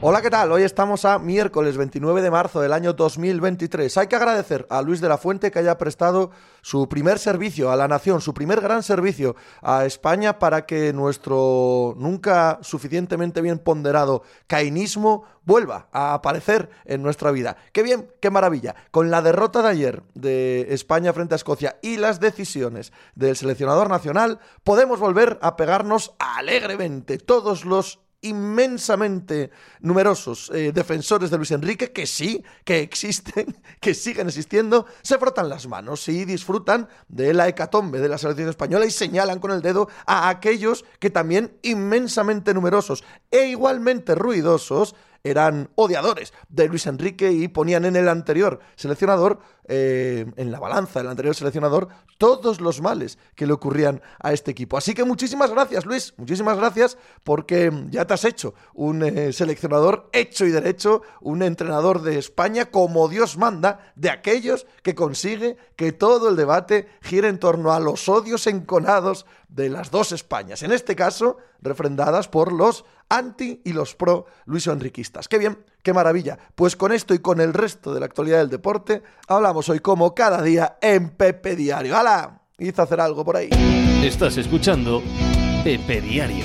Hola, ¿qué tal? Hoy estamos a miércoles 29 de marzo del año 2023. Hay que agradecer a Luis de la Fuente que haya prestado su primer servicio a la nación, su primer gran servicio a España para que nuestro nunca suficientemente bien ponderado cainismo vuelva a aparecer en nuestra vida. Qué bien, qué maravilla. Con la derrota de ayer de España frente a Escocia y las decisiones del seleccionador nacional, podemos volver a pegarnos alegremente todos los inmensamente numerosos eh, defensores de Luis Enrique, que sí, que existen, que siguen existiendo, se frotan las manos y disfrutan de la hecatombe de la selección española y señalan con el dedo a aquellos que también inmensamente numerosos e igualmente ruidosos eran odiadores de Luis Enrique y ponían en el anterior seleccionador, eh, en la balanza del anterior seleccionador, todos los males que le ocurrían a este equipo. Así que muchísimas gracias, Luis, muchísimas gracias porque ya te has hecho un eh, seleccionador hecho y derecho, un entrenador de España como Dios manda, de aquellos que consigue que todo el debate gire en torno a los odios enconados de las dos Españas, en este caso refrendadas por los anti y los pro Luis Enriquistas. Qué bien, qué maravilla. Pues con esto y con el resto de la actualidad del deporte, hablamos hoy como cada día en Pepe Diario. ¡Hala! Hice hacer algo por ahí. Estás escuchando Pepe Diario.